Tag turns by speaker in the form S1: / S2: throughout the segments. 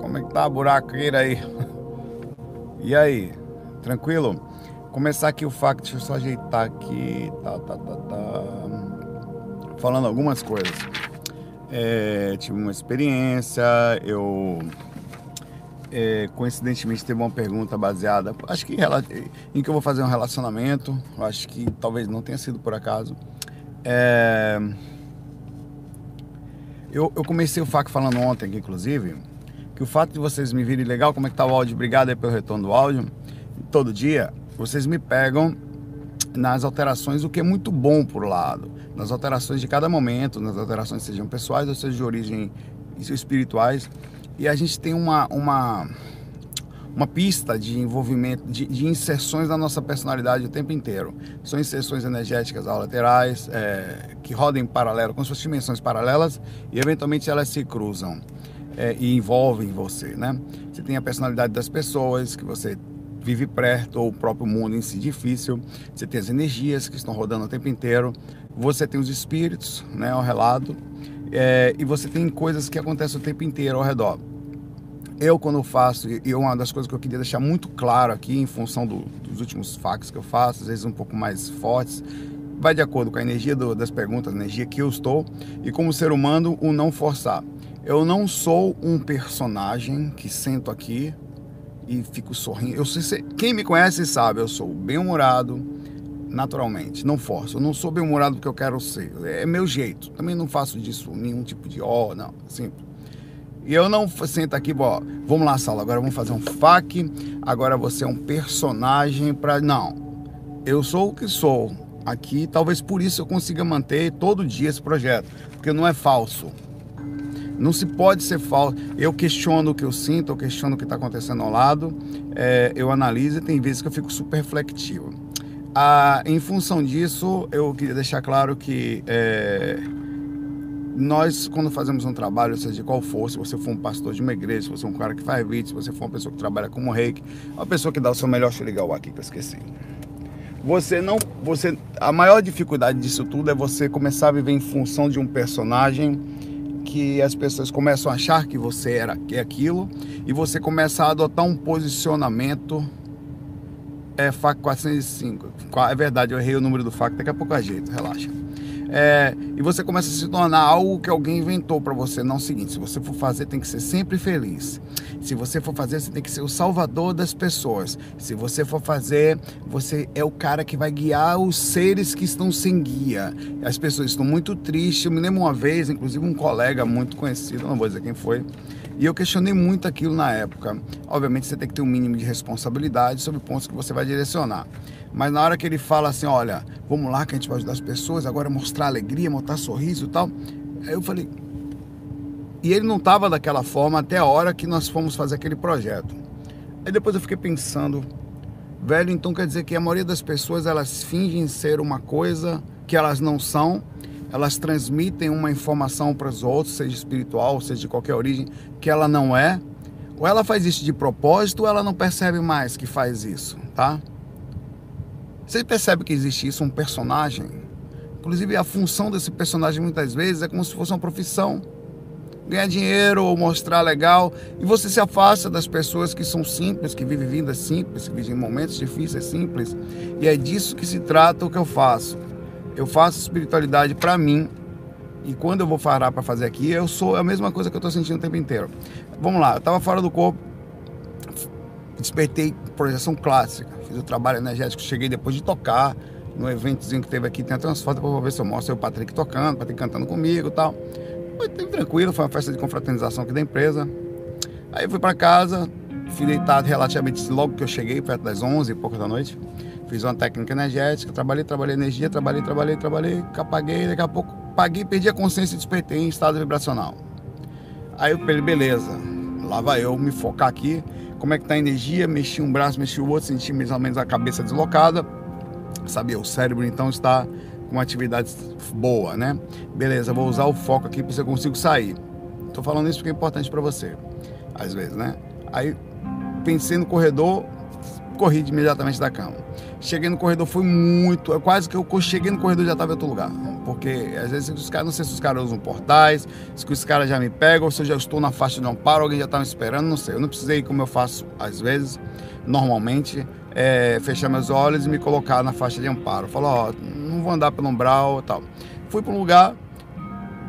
S1: Como é que tá a buraqueira aí? E aí? Tranquilo? Começar aqui o fact, deixa eu só ajeitar aqui. Tá, tá, tá, tá. Falando algumas coisas. É, tive uma experiência, eu é, coincidentemente teve uma pergunta baseada, acho que em que eu vou fazer um relacionamento, acho que talvez não tenha sido por acaso. É, eu, eu comecei o FAC falando ontem aqui, inclusive, que o fato de vocês me virem legal, como é que tá o áudio, obrigado aí pelo retorno do áudio, todo dia, vocês me pegam nas alterações, o que é muito bom por lado, nas alterações de cada momento, nas alterações sejam pessoais ou sejam de origem espirituais, e a gente tem uma, uma, uma pista de envolvimento, de, de inserções na nossa personalidade o tempo inteiro. São inserções energéticas laterais, é, que rodam em paralelo, com suas dimensões paralelas, e eventualmente elas se cruzam é, e envolvem você, né? Você tem a personalidade das pessoas que você vive perto, ou o próprio mundo em si difícil. Você tem as energias que estão rodando o tempo inteiro. Você tem os espíritos, né, ao relado. É, e você tem coisas que acontecem o tempo inteiro ao redor. Eu, quando faço, e uma das coisas que eu queria deixar muito claro aqui, em função do, dos últimos fax que eu faço, às vezes um pouco mais fortes, vai de acordo com a energia do, das perguntas, a energia que eu estou, e como ser humano, o não forçar. Eu não sou um personagem que sento aqui e fico sorrindo. Eu sei, quem me conhece sabe, eu sou bem-humorado naturalmente, não forço. Eu não sou bem-humorado porque eu quero ser. É meu jeito. Também não faço disso nenhum tipo de ó, oh, não, simples. E eu não sento aqui, ó, vamos lá, sala, agora vamos fazer um fac, agora você é um personagem para não. Eu sou o que sou. Aqui, talvez por isso eu consiga manter todo dia esse projeto, porque não é falso. Não se pode ser falso. Eu questiono o que eu sinto, eu questiono o que está acontecendo ao lado, é, eu analiso e tem vezes que eu fico super reflexivo. Ah, em função disso, eu queria deixar claro que é, nós, quando fazemos um trabalho, seja de qual for, se você for um pastor de uma igreja, se você é um cara que faz vídeo, se você for uma pessoa que trabalha como reiki, uma pessoa que dá o seu melhor, deixa eu ligar o aqui que eu esqueci. Você não, você, a maior dificuldade disso tudo é você começar a viver em função de um personagem que as pessoas começam a achar que você era que é aquilo e você começa a adotar um posicionamento é FAC 405. É verdade, eu errei o número do FAC, daqui a pouco ajeito, relaxa. É, e você começa a se tornar algo que alguém inventou para você. Não é o seguinte: se você for fazer, tem que ser sempre feliz. Se você for fazer, você tem que ser o salvador das pessoas. Se você for fazer, você é o cara que vai guiar os seres que estão sem guia. As pessoas estão muito tristes. Eu me lembro uma vez, inclusive, um colega muito conhecido, não vou dizer quem foi, e eu questionei muito aquilo na época. Obviamente, você tem que ter um mínimo de responsabilidade sobre pontos que você vai direcionar. Mas na hora que ele fala assim, olha, vamos lá que a gente vai ajudar as pessoas, agora mostrar alegria, mostrar sorriso e tal. Aí eu falei. E ele não estava daquela forma até a hora que nós fomos fazer aquele projeto. Aí depois eu fiquei pensando, velho, então quer dizer que a maioria das pessoas elas fingem ser uma coisa que elas não são, elas transmitem uma informação para os outros, seja espiritual, seja de qualquer origem, que ela não é. Ou ela faz isso de propósito ou ela não percebe mais que faz isso, tá? Você percebe que existe isso, um personagem? Inclusive, a função desse personagem muitas vezes é como se fosse uma profissão. Ganhar dinheiro ou mostrar legal. E você se afasta das pessoas que são simples, que vivem vidas simples, que vivem momentos difíceis simples. E é disso que se trata o que eu faço. Eu faço espiritualidade para mim. E quando eu vou parar para fazer aqui, eu sou a mesma coisa que eu estou sentindo o tempo inteiro. Vamos lá, eu estava fora do corpo, despertei projeção clássica fiz o trabalho energético, cheguei depois de tocar no eventozinho que teve aqui, tem umas fotos para ver se eu mostro o Patrick tocando, o Patrick cantando comigo e tal. Foi tranquilo, foi uma festa de confraternização aqui da empresa. Aí eu fui para casa, fui deitado relativamente logo que eu cheguei, perto das 11 e pouco da noite. Fiz uma técnica energética, trabalhei, trabalhei energia, trabalhei, trabalhei, trabalhei, apaguei, daqui a pouco paguei, perdi a consciência e despertei em estado vibracional. Aí eu falei, beleza, lá vai eu me focar aqui como é que está a energia, mexi um braço, mexi o outro, senti mais ou menos a cabeça deslocada. Sabia, o cérebro então está com uma atividade boa, né? Beleza, vou usar o foco aqui para você conseguir sair. Estou falando isso porque é importante para você, às vezes, né? Aí pensei no corredor, corri imediatamente da cama. Cheguei no corredor, foi muito, quase que eu cheguei no corredor já estava em outro lugar. porque às vezes os caras, não sei se os caras usam portais, se os caras já me pegam, ou se eu já estou na faixa de amparo, alguém já está me esperando, não sei. Eu não precisei, como eu faço às vezes, normalmente, é, fechar meus olhos e me colocar na faixa de amparo. Falar, ó, não vou andar pelo umbral tal. Fui para um lugar,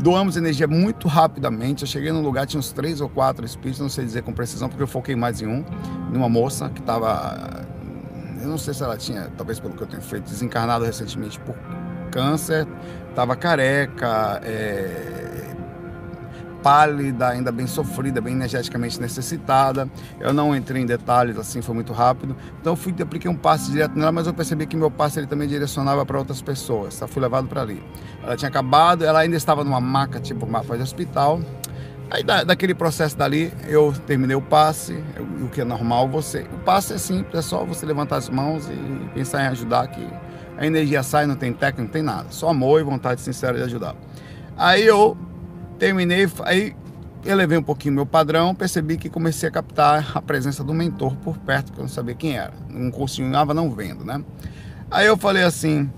S1: doamos energia muito rapidamente. Eu cheguei num lugar, tinha uns três ou quatro espíritos, não sei dizer com precisão, porque eu foquei mais em um, numa moça que estava. Eu não sei se ela tinha, talvez pelo que eu tenho feito, desencarnado recentemente por câncer, estava careca, é, pálida, ainda bem sofrida, bem energeticamente necessitada. Eu não entrei em detalhes, assim, foi muito rápido. Então fui apliquei um passe direto nela, mas eu percebi que meu passe ele também direcionava para outras pessoas. Tá? Fui levado para ali. Ela tinha acabado, ela ainda estava numa maca, tipo mapa de hospital. Aí da, daquele processo dali, eu terminei o passe, eu, o que é normal você. O passe é simples, é só você levantar as mãos e pensar em ajudar que a energia sai, não tem técnica, não tem nada. Só amor e vontade sincera de ajudar. Aí eu Terminei, aí elevei um pouquinho meu padrão, percebi que comecei a captar a presença do mentor por perto, que eu não sabia quem era. Não continuava não vendo, né? Aí eu falei assim,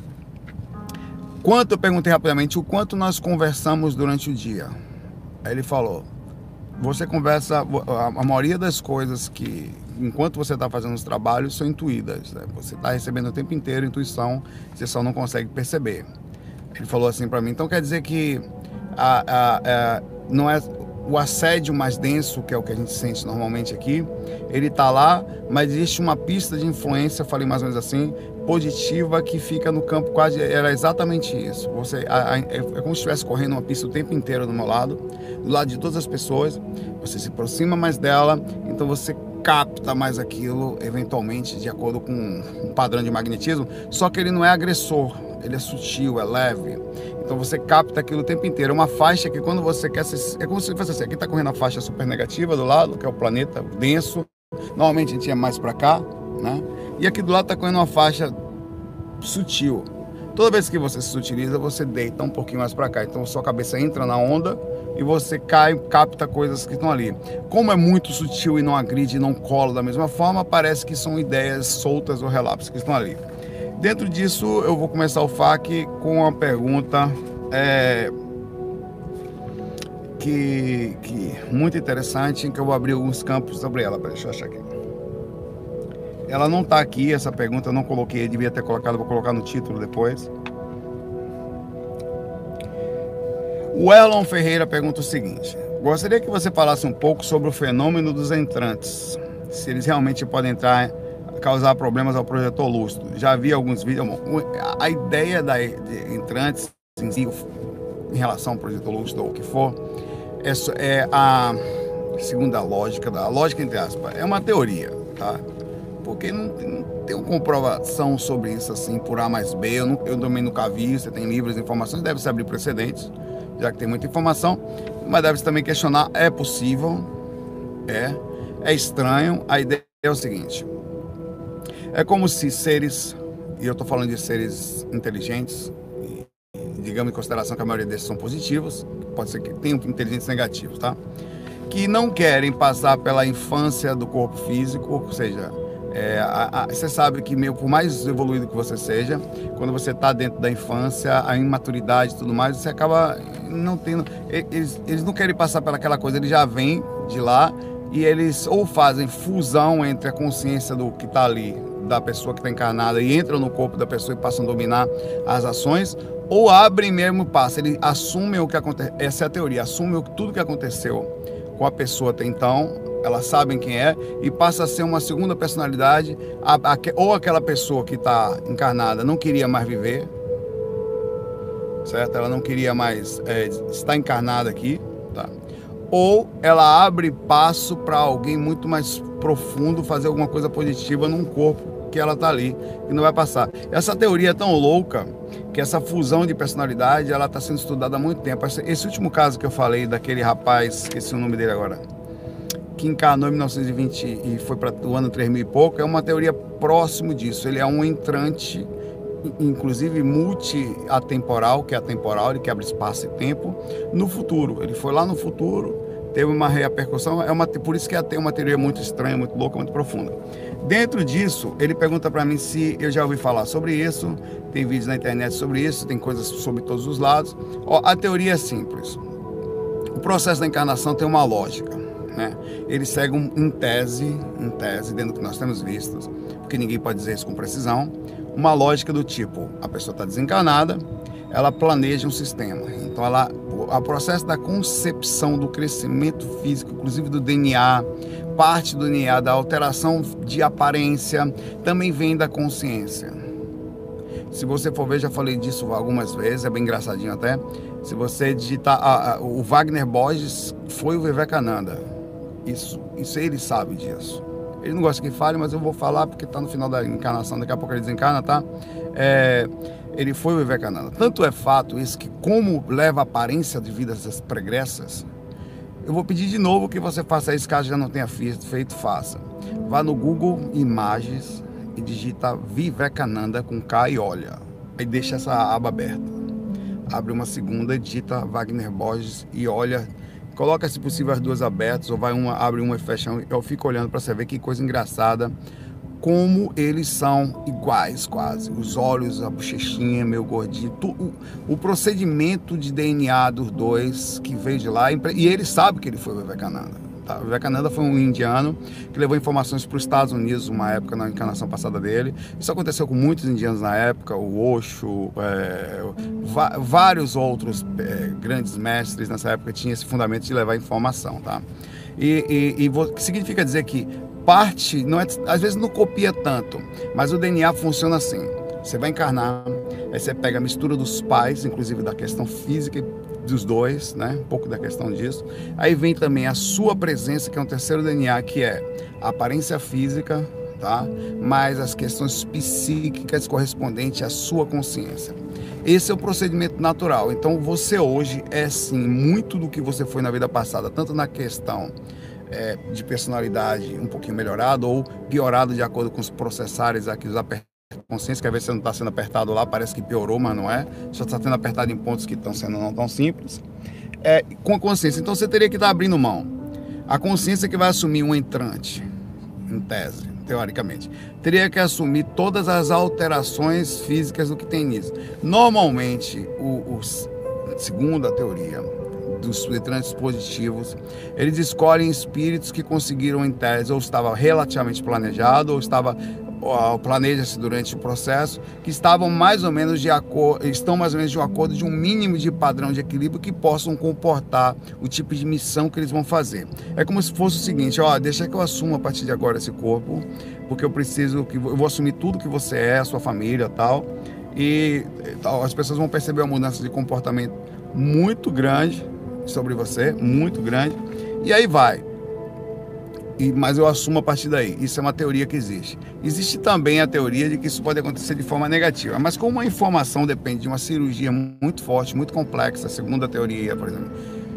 S1: quanto, eu perguntei rapidamente, o quanto nós conversamos durante o dia? Ele falou, você conversa, a maioria das coisas que, enquanto você está fazendo os trabalhos, são intuídas. Né? Você está recebendo o tempo inteiro intuição, você só não consegue perceber. Ele falou assim para mim, então quer dizer que a, a, a, não é o assédio mais denso, que é o que a gente sente normalmente aqui, ele está lá, mas existe uma pista de influência, falei mais ou menos assim, positiva que fica no campo quase era exatamente isso. Você a, a, é como se estivesse correndo uma pista o tempo inteiro do meu lado, do lado de todas as pessoas. Você se aproxima mais dela, então você capta mais aquilo, eventualmente, de acordo com um padrão de magnetismo. Só que ele não é agressor, ele é sutil, é leve. Então você capta aquilo o tempo inteiro. É uma faixa que quando você quer. Se, é como se fosse assim: aqui está correndo a faixa super negativa do lado, que é o planeta denso. Normalmente a gente ia mais para cá, né? E aqui do lado está correndo uma faixa sutil. Toda vez que você se utiliza, você deita um pouquinho mais para cá. Então sua cabeça entra na onda e você cai, capta coisas que estão ali. Como é muito sutil e não agride, não cola da mesma forma, parece que são ideias soltas ou relapsos que estão ali. Dentro disso, eu vou começar o FAQ com uma pergunta é, que, que muito interessante, que eu vou abrir alguns campos sobre ela. Deixa eu achar aqui. Ela não está aqui, essa pergunta eu não coloquei, devia ter colocado, vou colocar no título depois. O Elon Ferreira pergunta o seguinte: Gostaria que você falasse um pouco sobre o fenômeno dos entrantes, se eles realmente podem entrar causar problemas ao projetor lúcido. Já vi alguns vídeos. A ideia da, de entrantes em, si, em relação ao projetor lúcido ou o que for, é, é a segunda lógica, a lógica entre aspas, é uma teoria, tá? Porque não, não tem uma comprovação sobre isso assim por A mais B. Eu, não, eu também nunca vi, você tem livros, informações, deve-se abrir precedentes, já que tem muita informação, mas deve-se também questionar, é possível, é, é estranho. A ideia é o seguinte, é como se seres, e eu estou falando de seres inteligentes, digamos em consideração que a maioria desses são positivos, pode ser que tenham inteligentes negativos, tá? Que não querem passar pela infância do corpo físico, ou seja, é, você sabe que meio por mais evoluído que você seja, quando você está dentro da infância, a imaturidade e tudo mais, você acaba não tendo. Eles, eles não querem passar pelaquela coisa, eles já vêm de lá e eles ou fazem fusão entre a consciência do que está ali da pessoa que está encarnada e entram no corpo da pessoa e passam a dominar as ações, ou abrem mesmo passa, ele assume o que aconteceu, essa é a teoria, assume tudo que aconteceu com a pessoa até então, elas sabem quem é e passa a ser uma segunda personalidade, a, a, ou aquela pessoa que está encarnada não queria mais viver, certo? Ela não queria mais é, estar encarnada aqui, tá? Ou ela abre passo para alguém muito mais profundo fazer alguma coisa positiva num corpo que ela tá ali e não vai passar. Essa teoria é tão louca que essa fusão de personalidade ela está sendo estudada há muito tempo. Esse último caso que eu falei daquele rapaz, esqueci o nome dele agora, que encarnou em 1920 e foi para o ano 3000 e pouco, é uma teoria próximo disso. Ele é um entrante, inclusive multi-atemporal, que é atemporal, ele quebra espaço e tempo, no futuro. Ele foi lá no futuro, teve uma repercussão, é uma, por isso que tem uma teoria muito estranha, muito louca, muito profunda. Dentro disso, ele pergunta para mim se eu já ouvi falar sobre isso, tem vídeos na internet sobre isso, tem coisas sobre todos os lados. Ó, a teoria é simples. O processo da encarnação tem uma lógica. Né? Ele segue um, em tese, em tese, dentro do que nós temos visto, porque ninguém pode dizer isso com precisão, uma lógica do tipo, a pessoa está desencarnada, ela planeja um sistema. Então, ela, o processo da concepção do crescimento físico, inclusive do DNA, parte do DNA, da alteração de aparência, também vem da consciência. Se você for ver, já falei disso algumas vezes, é bem engraçadinho até. Se você digitar, o Wagner Borges foi o Vivekananda. Isso, isso ele sabe disso. Ele não gosta que fale, mas eu vou falar porque está no final da encarnação, daqui a pouco ele desencarna, tá? É, ele foi o Vivekananda. Tanto é fato isso que, como leva a aparência de vidas pregressas, eu vou pedir de novo que você faça isso, caso já não tenha feito, faça. Vá no Google Imagens e digita Vivekananda com K e olha. Aí deixa essa aba aberta. Abre uma segunda, digita Wagner Borges e olha. Coloca, se possível, as duas abertas, ou vai uma, abre uma e fecha. Eu fico olhando para você ver que coisa engraçada como eles são iguais quase. Os olhos, a bochechinha, meu gordinho, o, o, procedimento de DNA dos dois que veio de lá, e ele sabe que ele foi o Vivekananda. Tá? Vivekananda foi um indiano que levou informações para os Estados Unidos uma época na encarnação passada dele. Isso aconteceu com muitos indianos na época, o Osho, é, vários outros é, grandes mestres nessa época tinham esse fundamento de levar informação, tá? E, e, e significa dizer que parte, não é, às vezes não copia tanto, mas o DNA funciona assim. Você vai encarnar, aí você pega a mistura dos pais, inclusive da questão física dos dois, né? Um pouco da questão disso. Aí vem também a sua presença, que é um terceiro DNA, que é a aparência física, tá? Mais as questões psíquicas correspondentes à sua consciência. Esse é o procedimento natural. Então você hoje é sim muito do que você foi na vida passada, tanto na questão é, de personalidade um pouquinho melhorado ou piorado de acordo com os processares aqui, os apertos consciência, que às vezes você não está sendo apertado lá, parece que piorou, mas não é. Só está sendo apertado em pontos que estão sendo não tão simples. É, com a consciência. Então você teria que estar tá abrindo mão. A consciência que vai assumir um entrante, em tese, teoricamente, teria que assumir todas as alterações físicas do que tem nisso. Normalmente, o, o segundo a teoria, dos entrantes positivos, eles escolhem espíritos que conseguiram em tese, ou estava relativamente planejado, ou estava planeja-se durante o processo, que estavam mais ou menos de acordo, estão mais ou menos de um acordo de um mínimo de padrão de equilíbrio que possam comportar o tipo de missão que eles vão fazer. É como se fosse o seguinte, ó, deixa que eu assuma a partir de agora esse corpo, porque eu preciso que eu vou assumir tudo que você é, a sua família, tal. E tal, as pessoas vão perceber uma mudança de comportamento muito grande sobre você, muito grande. E aí vai. E, mas eu assumo a partir daí. Isso é uma teoria que existe. Existe também a teoria de que isso pode acontecer de forma negativa. Mas como a informação depende de uma cirurgia muito forte, muito complexa, segundo a teoria, por exemplo,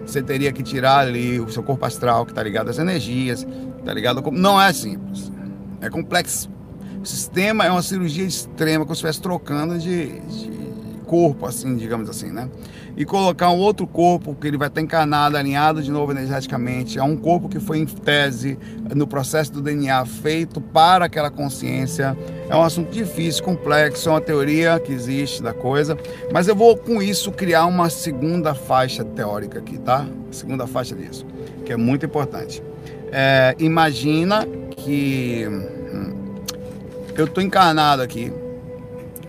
S1: você teria que tirar ali o seu corpo astral, que está ligado às energias, está ligado ao... Não é simples. É complexo. O sistema é uma cirurgia extrema, como se estivesse trocando de, de corpo, assim, digamos assim, né? e colocar um outro corpo que ele vai estar encarnado, alinhado de novo energeticamente, a um corpo que foi em tese no processo do DNA feito para aquela consciência. É um assunto difícil, complexo, é uma teoria que existe da coisa, mas eu vou com isso criar uma segunda faixa teórica aqui, tá? Segunda faixa disso, que é muito importante. É, imagina que hum, eu estou encarnado aqui,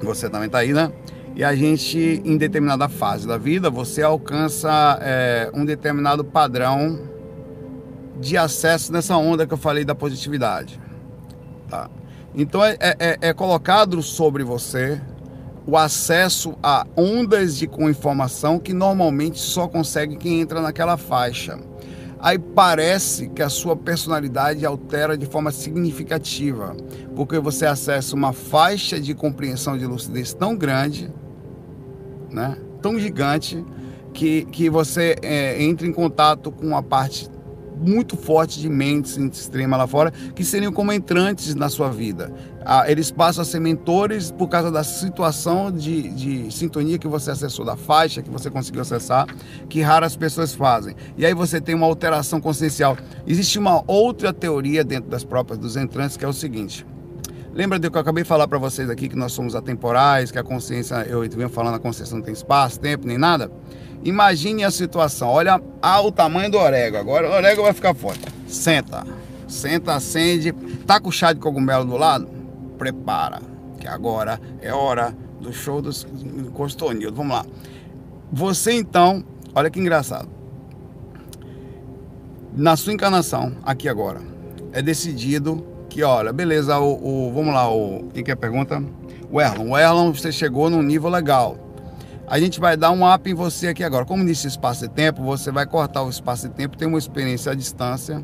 S1: você também está aí, né? E a gente, em determinada fase da vida, você alcança é, um determinado padrão de acesso nessa onda que eu falei da positividade. Tá? Então é, é, é colocado sobre você o acesso a ondas de com informação que normalmente só consegue quem entra naquela faixa. Aí parece que a sua personalidade altera de forma significativa, porque você acessa uma faixa de compreensão de lucidez tão grande né? tão gigante que, que você é, entra em contato com a parte muito forte de mentes extrema lá fora, que seriam como entrantes na sua vida. Ah, eles passam a ser mentores por causa da situação de, de sintonia que você acessou, da faixa que você conseguiu acessar, que raras pessoas fazem. E aí você tem uma alteração consciencial. Existe uma outra teoria dentro das próprias dos entrantes, que é o seguinte. Lembra do que eu acabei de falar para vocês aqui, que nós somos atemporais, que a consciência, eu venho falando, a consciência não tem espaço, tempo, nem nada? Imagine a situação. Olha ah, o tamanho do orégano. Agora o orégano vai ficar forte. Senta. Senta, acende. Tá com chá de cogumelo do lado? Prepara. Que agora é hora do show dos Costonildo. Vamos lá. Você então, olha que engraçado. Na sua encarnação, aqui agora, é decidido que, olha, beleza, o, o vamos lá, o. Quem que é a pergunta? O Erlon. O Erlon, você chegou num nível legal a gente vai dar um up em você aqui agora. Como nesse espaço e tempo, você vai cortar o espaço e tempo, ter uma experiência à distância,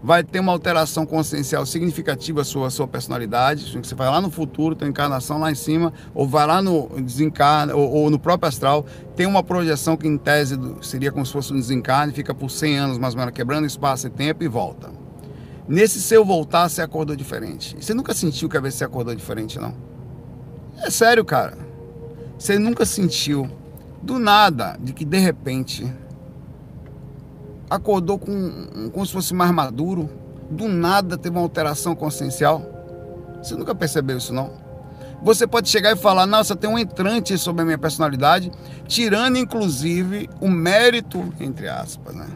S1: vai ter uma alteração consciencial significativa sua sua personalidade. Você vai lá no futuro, tem encarnação lá em cima, ou vai lá no desencarne, ou, ou, no próprio astral, tem uma projeção que em tese seria como se fosse um desencarne, fica por 100 anos mais ou menos quebrando espaço e tempo e volta. Nesse seu voltar, você acordou diferente. Você nunca sentiu que a vez você acordou diferente, não? É sério, cara. Você nunca sentiu do nada de que de repente acordou com como se fosse mais maduro, do nada teve uma alteração consciencial? Você nunca percebeu isso não? Você pode chegar e falar, nossa, tem um entrante sobre a minha personalidade, tirando inclusive o mérito, entre aspas, né?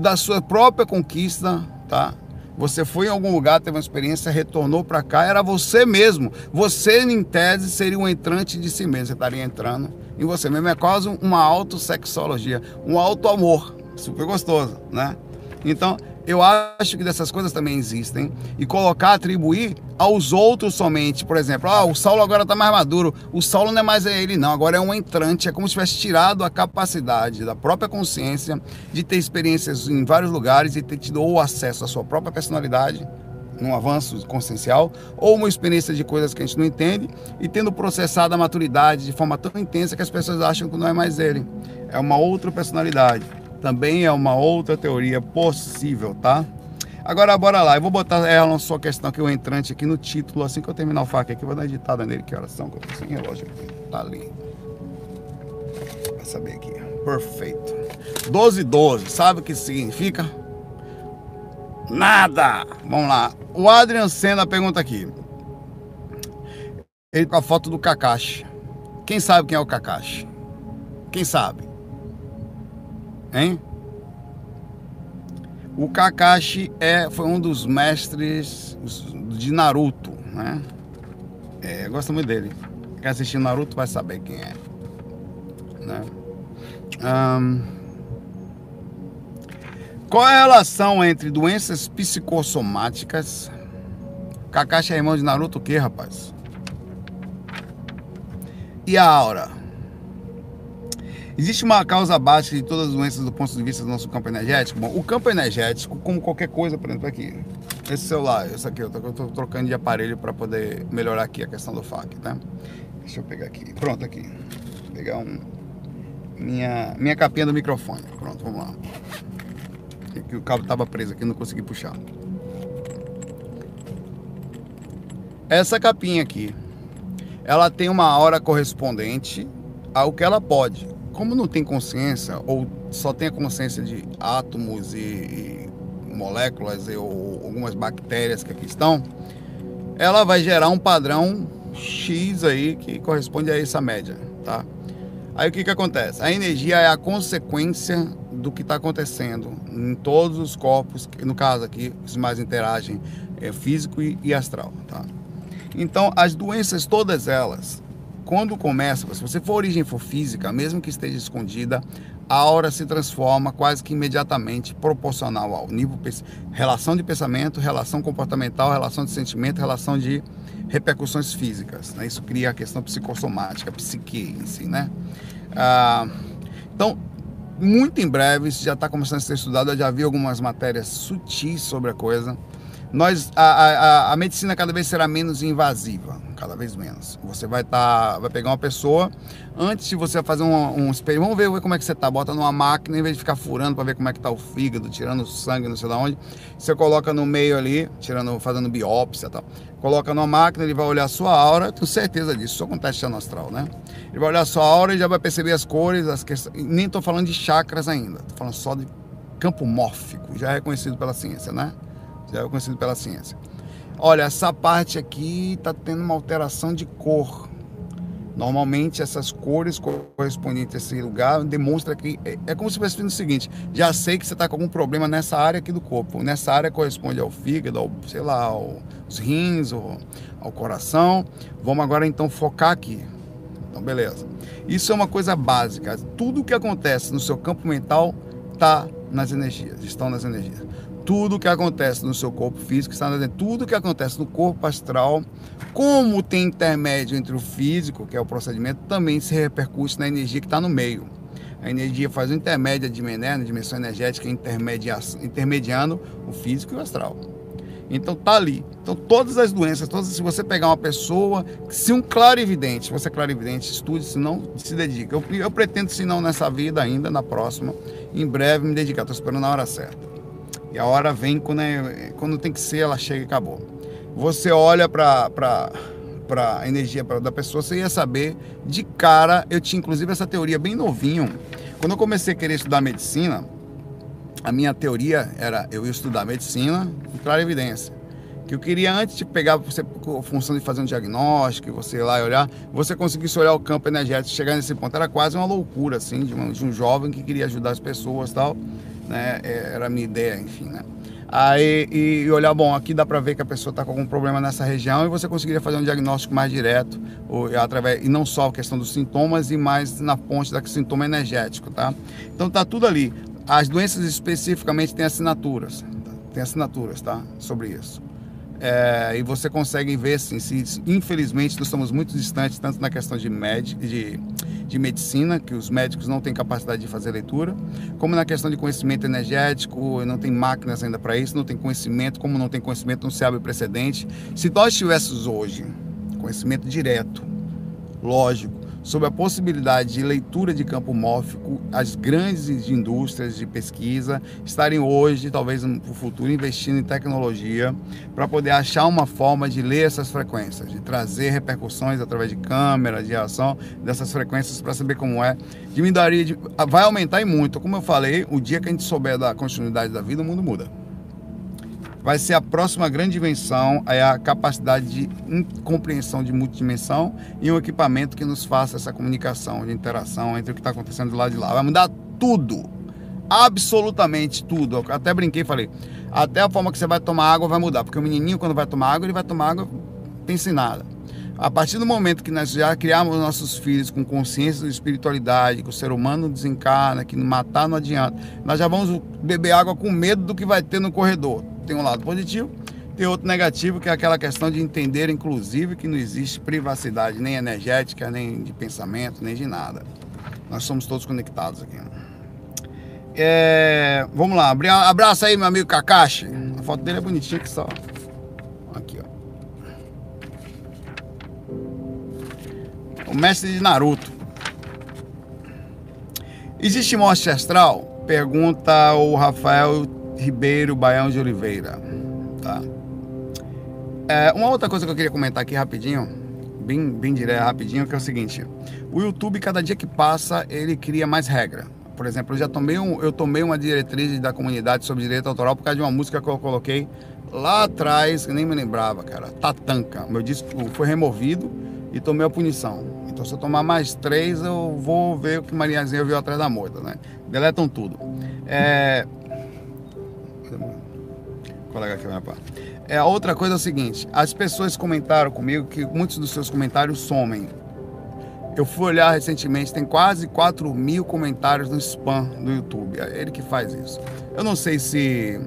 S1: Da sua própria conquista, tá? Você foi em algum lugar, teve uma experiência, retornou para cá, era você mesmo. Você, em tese, seria um entrante de si mesmo. Você estaria entrando em você mesmo. É quase uma autossexologia, um auto-amor. Super gostoso, né? Então, eu acho que dessas coisas também existem. E colocar, atribuir aos outros somente. Por exemplo, ah, o Saulo agora está mais maduro. O Saulo não é mais ele, não. Agora é um entrante. É como se tivesse tirado a capacidade da própria consciência de ter experiências em vários lugares e ter tido ou acesso à sua própria personalidade num avanço consciencial, ou uma experiência de coisas que a gente não entende, e tendo processado a maturidade de forma tão intensa que as pessoas acham que não é mais ele. É uma outra personalidade também é uma outra teoria possível, tá? Agora, bora lá. Eu vou botar ela na sua questão que o entrante aqui no título, assim que eu terminar o fac aqui, vou dar editada nele, que horas são, que eu tô sem relógio aqui. Tá ali. Vai saber aqui. Perfeito. 12 12, sabe o que significa? Nada! Vamos lá. O Adrian Senna pergunta aqui. Ele com a foto do Kakashi. Quem sabe quem é o Kakashi? Quem sabe? Hein? O Kakashi é, foi um dos mestres de Naruto, né? É, gosto muito dele. Quem assistir Naruto vai saber quem é. Né? Um, qual é a relação entre doenças psicossomáticas? Kakashi é irmão de Naruto o quê, rapaz? E a aura? Existe uma causa básica de todas as doenças do ponto de vista do nosso campo energético? Bom, o campo energético, como qualquer coisa, por exemplo, aqui, esse celular, esse aqui, eu estou trocando de aparelho para poder melhorar aqui a questão do FAC, tá? Deixa eu pegar aqui. Pronto, aqui. Vou pegar um. Minha, minha capinha do microfone. Pronto, vamos lá. Aqui, o cabo estava preso aqui, não consegui puxar. Essa capinha aqui, ela tem uma hora correspondente ao que ela pode como não tem consciência, ou só tem a consciência de átomos e, e moléculas e, ou algumas bactérias que aqui estão, ela vai gerar um padrão X aí que corresponde a essa média, tá? Aí o que que acontece? A energia é a consequência do que está acontecendo em todos os corpos, no caso aqui, os mais interagem, é físico e, e astral, tá? Então, as doenças, todas elas, quando começa, se você for origem for física, mesmo que esteja escondida, a aura se transforma quase que imediatamente proporcional ao nível relação de pensamento, relação comportamental, relação de sentimento, relação de repercussões físicas. Né? Isso cria a questão psicossomática, psique em si, né? Ah, então, muito em breve, isso já está começando a ser estudado, eu já vi algumas matérias sutis sobre a coisa, nós a, a, a, medicina cada vez será menos invasiva, cada vez menos. Você vai estar, tá, vai pegar uma pessoa antes de você fazer um, um espelho, vamos ver, como é que você tá, bota numa máquina em vez de ficar furando para ver como é que tá o fígado, tirando sangue, não sei de onde, você coloca no meio ali, tirando, fazendo biópsia, tal. Coloca numa máquina, ele vai olhar a sua aura, tenho certeza disso, só com teste astral, né? Ele vai olhar a sua aura e já vai perceber as cores, as questões, nem estou falando de chakras ainda, estou falando só de campo mórfico, já é reconhecido pela ciência, né? Já é reconhecido pela ciência. Olha, essa parte aqui está tendo uma alteração de cor. Normalmente essas cores correspondentes a esse lugar demonstra que é, é como se fosse o seguinte: já sei que você está com algum problema nessa área aqui do corpo. Nessa área corresponde ao fígado, ao, sei lá, aos rins, ao, ao coração. Vamos agora então focar aqui. Então, beleza. Isso é uma coisa básica. Tudo que acontece no seu campo mental está nas energias, estão nas energias. Tudo que acontece no seu corpo físico está energias. Tudo que acontece no corpo astral, como tem intermédio entre o físico, que é o procedimento, também se repercute na energia que está no meio. A energia faz o intermédio, a dimensão, a dimensão energética, intermediando o físico e o astral. Então tá ali. Então todas as doenças, todas, se você pegar uma pessoa, se um clarividente, se você é clarividente, estude, se não, se dedica. Eu, eu pretendo, se não nessa vida ainda, na próxima, em breve me dedicar. Estou esperando a hora certa. E a hora vem quando, é, quando tem que ser, ela chega e acabou. Você olha para a energia da pessoa, você ia saber de cara. Eu tinha inclusive essa teoria bem novinho. Quando eu comecei a querer estudar medicina, a minha teoria era eu ia estudar medicina e clara evidência. Que eu queria antes de pegar você a função de fazer um diagnóstico, você ir lá e olhar, você conseguisse olhar o campo energético, chegar nesse ponto era quase uma loucura assim de um, de um jovem que queria ajudar as pessoas, tal, né? É, era a minha ideia, enfim, né? Aí e, olhar, bom, aqui dá para ver que a pessoa está com algum problema nessa região e você conseguiria fazer um diagnóstico mais direto, ou, através, e não só a questão dos sintomas, e mais na ponte da sintoma energético, tá? Então tá tudo ali. As doenças especificamente têm assinaturas, tem assinaturas, tá? Sobre isso. É, e você consegue ver, assim, se, infelizmente, nós estamos muito distantes, tanto na questão de, de, de medicina, que os médicos não têm capacidade de fazer leitura, como na questão de conhecimento energético, não tem máquinas ainda para isso, não tem conhecimento, como não tem conhecimento, não se abre precedente. Se nós tivéssemos hoje conhecimento direto, lógico, sobre a possibilidade de leitura de campo mórfico, as grandes indústrias de pesquisa estarem hoje, talvez no futuro, investindo em tecnologia para poder achar uma forma de ler essas frequências, de trazer repercussões através de câmera, de ação dessas frequências para saber como é. Diminuiria, vai aumentar e muito. Como eu falei, o dia que a gente souber da continuidade da vida, o mundo muda vai ser a próxima grande invenção, é a capacidade de compreensão de multidimensão e um equipamento que nos faça essa comunicação, de interação entre o que está acontecendo do lado de lá. Vai mudar tudo, absolutamente tudo. Eu até brinquei falei, até a forma que você vai tomar água vai mudar, porque o menininho quando vai tomar água, ele vai tomar água, pensa em nada. A partir do momento que nós já criamos nossos filhos com consciência de espiritualidade, que o ser humano desencarna, que matar não adianta, nós já vamos beber água com medo do que vai ter no corredor tem um lado positivo, tem outro negativo, que é aquela questão de entender, inclusive, que não existe privacidade nem energética, nem de pensamento, nem de nada. Nós somos todos conectados aqui. É, vamos lá, abraço aí, meu amigo Kakashi. A foto dele é bonitinha que só. Aqui, ó. O mestre de Naruto. Existe morte astral? Pergunta o Rafael Ribeiro Baião de Oliveira. Tá? É, uma outra coisa que eu queria comentar aqui rapidinho, bem, bem direto, rapidinho, que é o seguinte: o YouTube, cada dia que passa, ele cria mais regra. Por exemplo, eu já tomei, um, eu tomei uma diretriz da comunidade sobre direito autoral por causa de uma música que eu coloquei lá atrás, que nem me lembrava, cara. Tatanka. Meu disco foi removido e tomei a punição. Então, se eu tomar mais três, eu vou ver o que Mariazinha viu atrás da moita, né? Deletam tudo. É, colega aqui vai É, a outra coisa é o seguinte: as pessoas comentaram comigo que muitos dos seus comentários somem. Eu fui olhar recentemente, tem quase 4 mil comentários no spam do YouTube. É ele que faz isso. Eu não sei se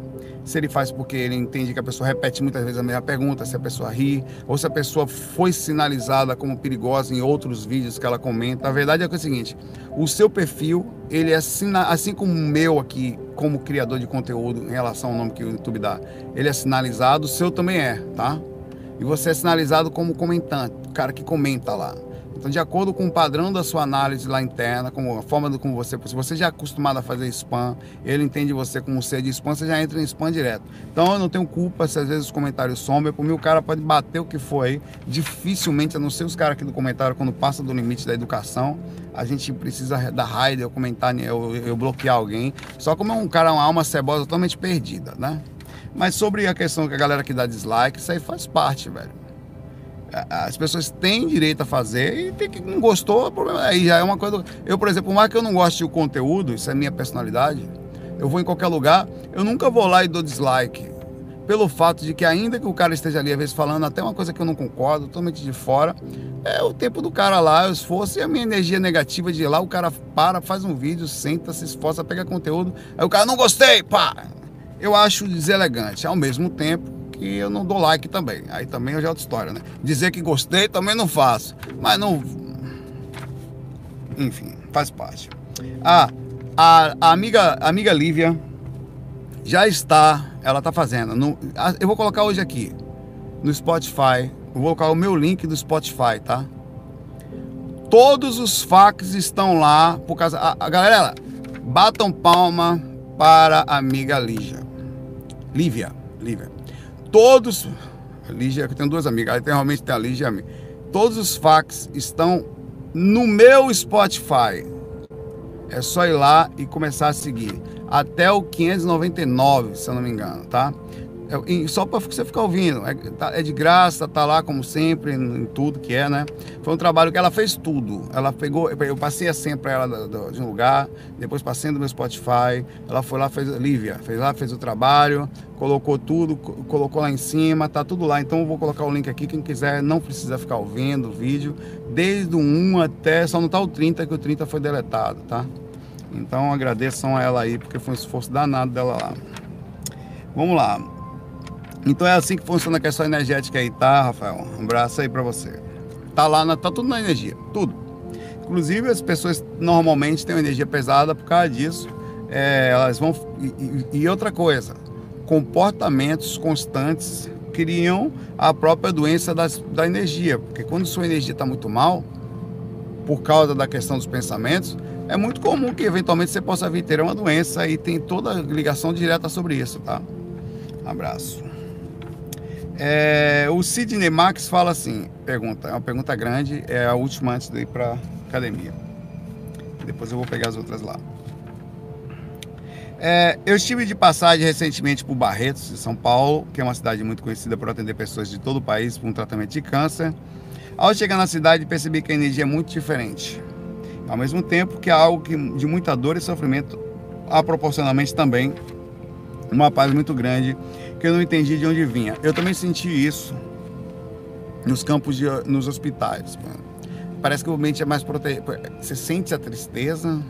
S1: se ele faz porque ele entende que a pessoa repete muitas vezes a mesma pergunta, se a pessoa ri, ou se a pessoa foi sinalizada como perigosa em outros vídeos que ela comenta. A verdade é que é o seguinte: o seu perfil, ele é assim como o meu aqui, como criador de conteúdo, em relação ao nome que o YouTube dá, ele é sinalizado, o seu também é, tá? E você é sinalizado como comentante, o cara que comenta lá. Então, de acordo com o padrão da sua análise lá interna, como a forma do como você, se você já é acostumado a fazer spam, ele entende você como ser de spam, você já entra em spam direto. Então, eu não tenho culpa se às vezes os comentários somem, por mim o cara pode bater o que for aí, dificilmente, a não ser os caras aqui do comentário, quando passa do limite da educação, a gente precisa da raid, eu comentar, eu, eu bloquear alguém. Só como é um cara, uma alma cebosa totalmente perdida, né? Mas sobre a questão que a galera que dá dislike, isso aí faz parte, velho as pessoas têm direito a fazer e tem que não gostou, problema aí já é uma coisa. Eu, por exemplo, por mais que eu não goste do conteúdo, isso é minha personalidade, eu vou em qualquer lugar, eu nunca vou lá e dou dislike. Pelo fato de que, ainda que o cara esteja ali, às vezes, falando até uma coisa que eu não concordo, totalmente de fora, é o tempo do cara lá, o esforço e a minha energia negativa de ir lá, o cara para, faz um vídeo, senta, se esforça, pega conteúdo, aí o cara, não gostei, pá! Eu acho deselegante. Ao mesmo tempo, que eu não dou like também. Aí também é outra história, né? Dizer que gostei também não faço. Mas não. Enfim, faz parte. Ah, a, a amiga, a amiga Lívia já está. Ela está fazendo. No, eu vou colocar hoje aqui no Spotify. Vou colocar o meu link do Spotify, tá? Todos os fax estão lá por causa. A, a galera, batam palma para a amiga Lígia. Lívia, Lívia todos. A Lígia, eu tenho duas amigas, aí tem, realmente tem a Lígia e a mim. Todos os fax estão no meu Spotify. É só ir lá e começar a seguir. Até o 599, se eu não me engano, tá? É, só para você ficar ouvindo. É, tá, é, de graça, tá lá como sempre, em, tudo que é, né? Foi um trabalho que ela fez tudo. Ela pegou, eu passei a senha para ela de um lugar, depois passei no meu Spotify. Ela foi lá, fez, Lívia, fez lá, fez o trabalho, colocou tudo, colocou lá em cima, tá tudo lá. Então eu vou colocar o link aqui, quem quiser não precisa ficar ouvindo o vídeo, desde o 1 até, só não tá o 30, que o 30 foi deletado, tá? Então agradeçam a ela aí, porque foi um esforço danado dela lá. Vamos lá. Então é assim que funciona a questão energética aí, tá, Rafael? Um abraço aí para você. Tá lá, na, tá tudo na energia, tudo. Inclusive as pessoas normalmente têm uma energia pesada por causa disso. É, elas vão e, e, outra coisa, comportamentos constantes criam a própria doença das, da energia, porque quando sua energia está muito mal, por causa da questão dos pensamentos, é muito comum que eventualmente você possa vir ter uma doença e tem toda a ligação direta sobre isso, tá? abraço. É, o Sidney Max fala assim, pergunta, é uma pergunta grande, é a última antes de ir para academia. Depois eu vou pegar as outras lá. É, eu estive de passagem recentemente por Barretos, de São Paulo, que é uma cidade muito conhecida por atender pessoas de todo o país por um tratamento de câncer. Ao chegar na cidade, percebi que a energia é muito diferente. Ao mesmo tempo que é algo que, de muita dor e sofrimento, há proporcionalmente também uma paz muito grande que eu não entendi de onde vinha. Eu também senti isso nos campos, de, nos hospitais. Parece que o ambiente é mais protegido. Você sente a tristeza,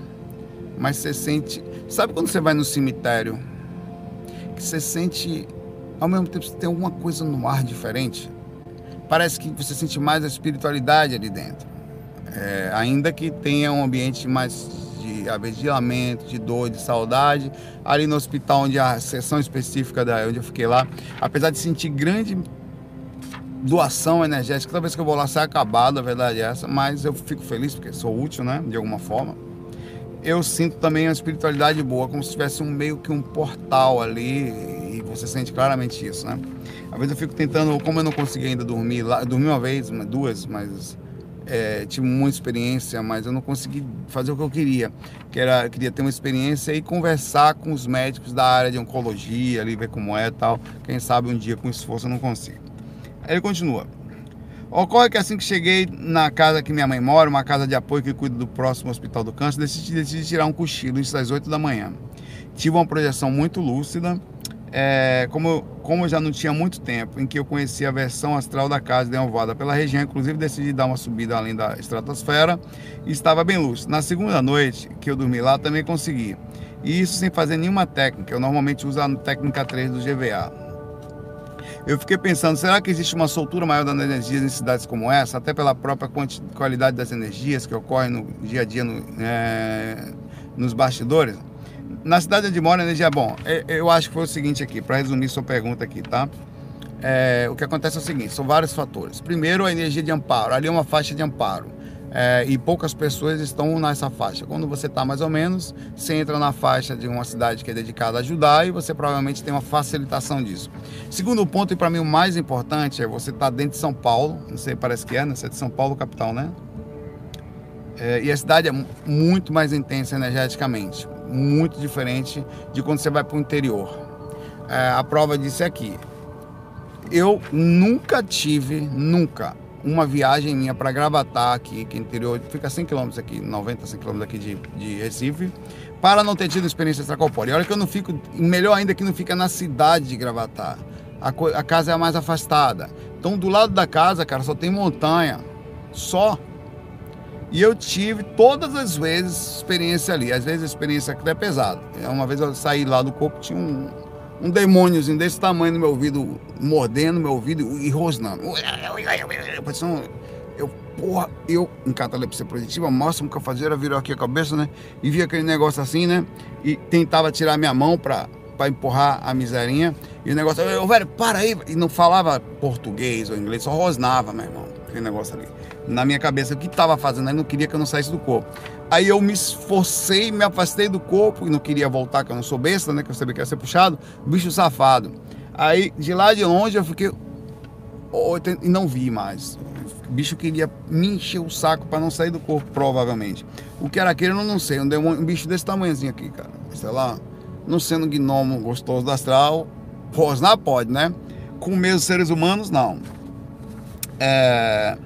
S1: mas você sente. Sabe quando você vai no cemitério? Que você sente. Ao mesmo tempo, você tem alguma coisa no ar diferente. Parece que você sente mais a espiritualidade ali dentro. É, ainda que tenha um ambiente mais de, lamento, de dor, de saudade. Ali no hospital, onde a sessão específica da, onde eu fiquei lá, apesar de sentir grande doação energética, toda vez que eu vou lá sai acabado, a verdade é essa, mas eu fico feliz porque sou útil, né, de alguma forma. Eu sinto também uma espiritualidade boa, como se tivesse um meio que um portal ali, e você sente claramente isso, né? Às vezes eu fico tentando, como eu não consegui ainda dormir lá, dormi uma vez, duas, mas é, tive muita experiência, mas eu não consegui fazer o que eu queria, que era queria ter uma experiência e conversar com os médicos da área de oncologia, ali ver como é, tal. Quem sabe um dia com esforço eu não consigo. Aí ele continua. Ocorre que assim que cheguei na casa que minha mãe mora, uma casa de apoio que cuida do próximo hospital do câncer, decidi, decidi tirar um cochilo isso às 8 da manhã. Tive uma projeção muito lúcida é, como, como já não tinha muito tempo em que eu conhecia a versão astral da casa de Alvada pela região, inclusive decidi dar uma subida além da estratosfera e estava bem lúcido. Na segunda noite que eu dormi lá, também consegui. E isso sem fazer nenhuma técnica. Eu normalmente uso a técnica 3 do GVA. Eu fiquei pensando, será que existe uma soltura maior das energias em cidades como essa, até pela própria qualidade das energias que ocorrem no dia a dia no, é, nos bastidores? Na cidade onde mora, a energia é bom. Eu acho que foi o seguinte aqui, para resumir sua pergunta aqui, tá? É, o que acontece é o seguinte, são vários fatores. Primeiro, a energia de amparo. Ali é uma faixa de amparo é, e poucas pessoas estão nessa faixa. Quando você está mais ou menos, você entra na faixa de uma cidade que é dedicada a ajudar e você provavelmente tem uma facilitação disso. Segundo ponto, e para mim o mais importante, é você estar tá dentro de São Paulo, não sei, parece que é, né? Você é de São Paulo, capital, né? É, e a cidade é muito mais intensa energeticamente, muito diferente de quando você vai para o interior. É, a prova disso é aqui. Eu nunca tive, nunca, uma viagem minha para Gravatar, aqui, que interior, fica 100 km aqui, 90, 100 km aqui de, de Recife, para não ter tido experiência extracorpórea. E olha que eu não fico, melhor ainda que não fica na cidade de Gravatar. A, a casa é a mais afastada. Então, do lado da casa, cara, só tem montanha. Só. E eu tive todas as vezes experiência ali. Às vezes a experiência é pesada. Uma vez eu saí lá do corpo, tinha um, um demôniozinho desse tamanho no meu ouvido, mordendo meu ouvido e rosnando. Eu, porra, eu, em catalepsia positiva, o máximo que eu fazia era virar aqui a cabeça, né? E via aquele negócio assim, né? E tentava tirar minha mão pra, pra empurrar a miserinha. E o negócio, eu, velho, para aí. E não falava português ou inglês, só rosnava, meu irmão, aquele negócio ali. Na minha cabeça, o que estava fazendo? Ele não queria que eu não saísse do corpo. Aí eu me esforcei, me afastei do corpo e não queria voltar, que eu não sou besta, né? Que eu sabia que ia ser puxado. Bicho safado. Aí de lá de longe eu fiquei. E não vi mais. O bicho queria me encher o saco para não sair do corpo, provavelmente. O que era aquele eu não sei. Um, demônio, um bicho desse tamanhozinho aqui, cara. Sei lá. Não sendo gnomo gostoso do astral. Rosnar pode, né? Com meus seres humanos, não. É.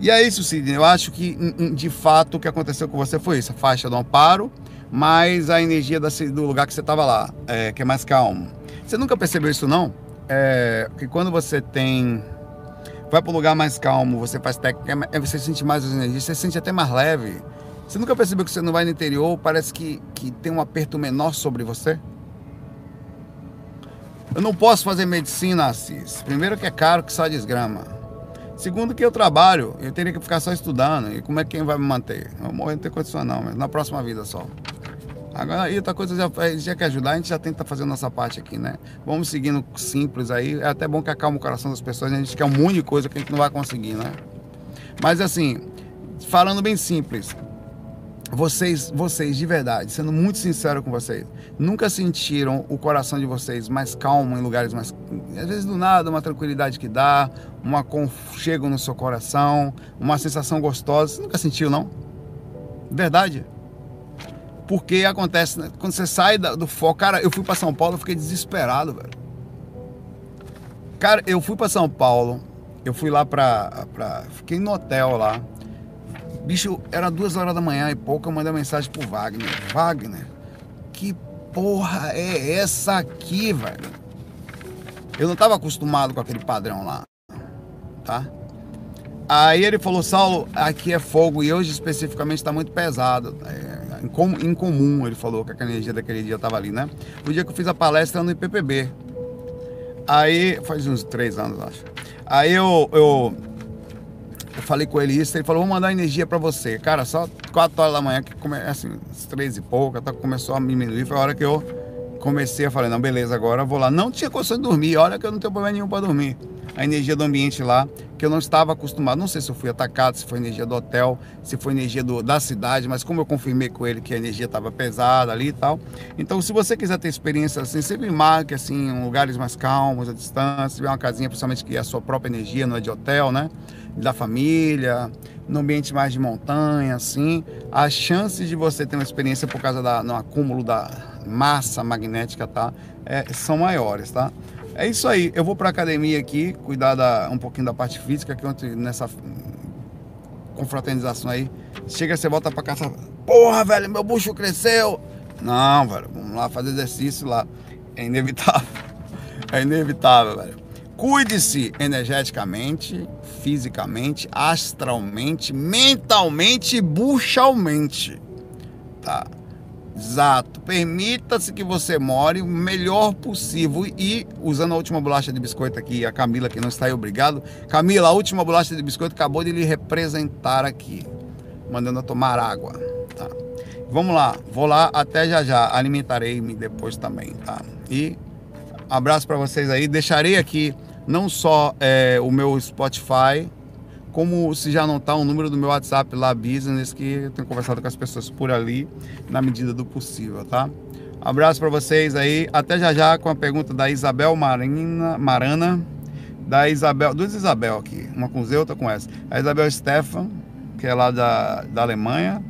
S1: E é isso, Sidney. Eu acho que, de fato, o que aconteceu com você foi isso: a faixa do amparo, mais a energia do lugar que você estava lá, é, que é mais calmo. Você nunca percebeu isso, não? É, que quando você tem. Vai para um lugar mais calmo, você faz técnica, é, você sente mais as energias, você sente até mais leve. Você nunca percebeu que você não vai no interior, parece que, que tem um aperto menor sobre você? Eu não posso fazer medicina, Assis. Primeiro que é caro, que só desgrama. Segundo que eu trabalho, eu teria que ficar só estudando. E como é que quem vai me manter? Eu morrer não tem condição não, mas na próxima vida só. Agora, e outra coisa, já, já quer ajudar, a gente já tenta fazer a nossa parte aqui, né? Vamos seguindo simples aí. É até bom que acalma o coração das pessoas, né? a gente quer um monte de coisa que a gente não vai conseguir, né? Mas assim, falando bem simples, vocês, vocês de verdade, sendo muito sincero com vocês, nunca sentiram o coração de vocês mais calmo em lugares mais. Às vezes do nada, uma tranquilidade que dá, um aconchego no seu coração, uma sensação gostosa. Você nunca sentiu, não? Verdade. Porque acontece, né? quando você sai do foco. Cara, eu fui para São Paulo, eu fiquei desesperado, velho. Cara, eu fui para São Paulo, eu fui lá pra, pra. Fiquei no hotel lá. Bicho, era duas horas da manhã e pouco, eu mandei mensagem pro Wagner. Wagner, que porra é essa aqui, velho? Eu não estava acostumado com aquele padrão lá, tá? Aí ele falou, Saulo, aqui é fogo e hoje especificamente está muito pesado. É, incomum, ele falou que a energia daquele dia estava ali, né? O dia que eu fiz a palestra no IPPB. Aí, faz uns três anos, acho. Aí eu, eu eu falei com ele isso, ele falou, vou mandar energia para você. Cara, só 4 horas da manhã, que come, assim, três e pouca, tá, começou a diminuir, foi a hora que eu comecei a falar, não, beleza, agora eu vou lá. Não tinha condição de dormir, olha que eu não tenho problema nenhum para dormir. A energia do ambiente lá, que eu não estava acostumado. Não sei se eu fui atacado, se foi energia do hotel, se foi energia do, da cidade, mas como eu confirmei com ele que a energia estava pesada ali e tal. Então, se você quiser ter experiência assim, sempre marque assim, em lugares mais calmos, à distância, se tiver uma casinha, principalmente que é a sua própria energia, não é de hotel, né? Da família, no ambiente mais de montanha, assim, as chances de você ter uma experiência por causa da, no acúmulo da massa magnética, tá? É, são maiores, tá? É isso aí. Eu vou para academia aqui, cuidar da, um pouquinho da parte física, que ontem nessa confraternização aí, chega, você volta para casa, porra, velho, meu bucho cresceu. Não, velho, vamos lá fazer exercício lá. É inevitável. É inevitável, velho. Cuide-se energeticamente, fisicamente, astralmente, mentalmente e buchalmente. Tá? Exato. Permita-se que você more o melhor possível. E usando a última bolacha de biscoito aqui, a Camila que não está aí, obrigado. Camila, a última bolacha de biscoito acabou de lhe representar aqui, mandando tomar água. Tá? Vamos lá, vou lá até já já. Alimentarei-me depois também, tá? E abraço para vocês aí. Deixarei aqui não só é, o meu Spotify como se já não está o número do meu WhatsApp lá, business, que eu tenho conversado com as pessoas por ali, na medida do possível, tá? Abraço para vocês aí, até já já com a pergunta da Isabel Marina, Marana, da Isabel, duas Isabel aqui, uma com Z, outra com S. A Isabel Stefan, que é lá da, da Alemanha,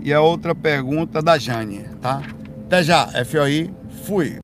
S1: e a outra pergunta da Jane, tá? Até já, FOI, fui!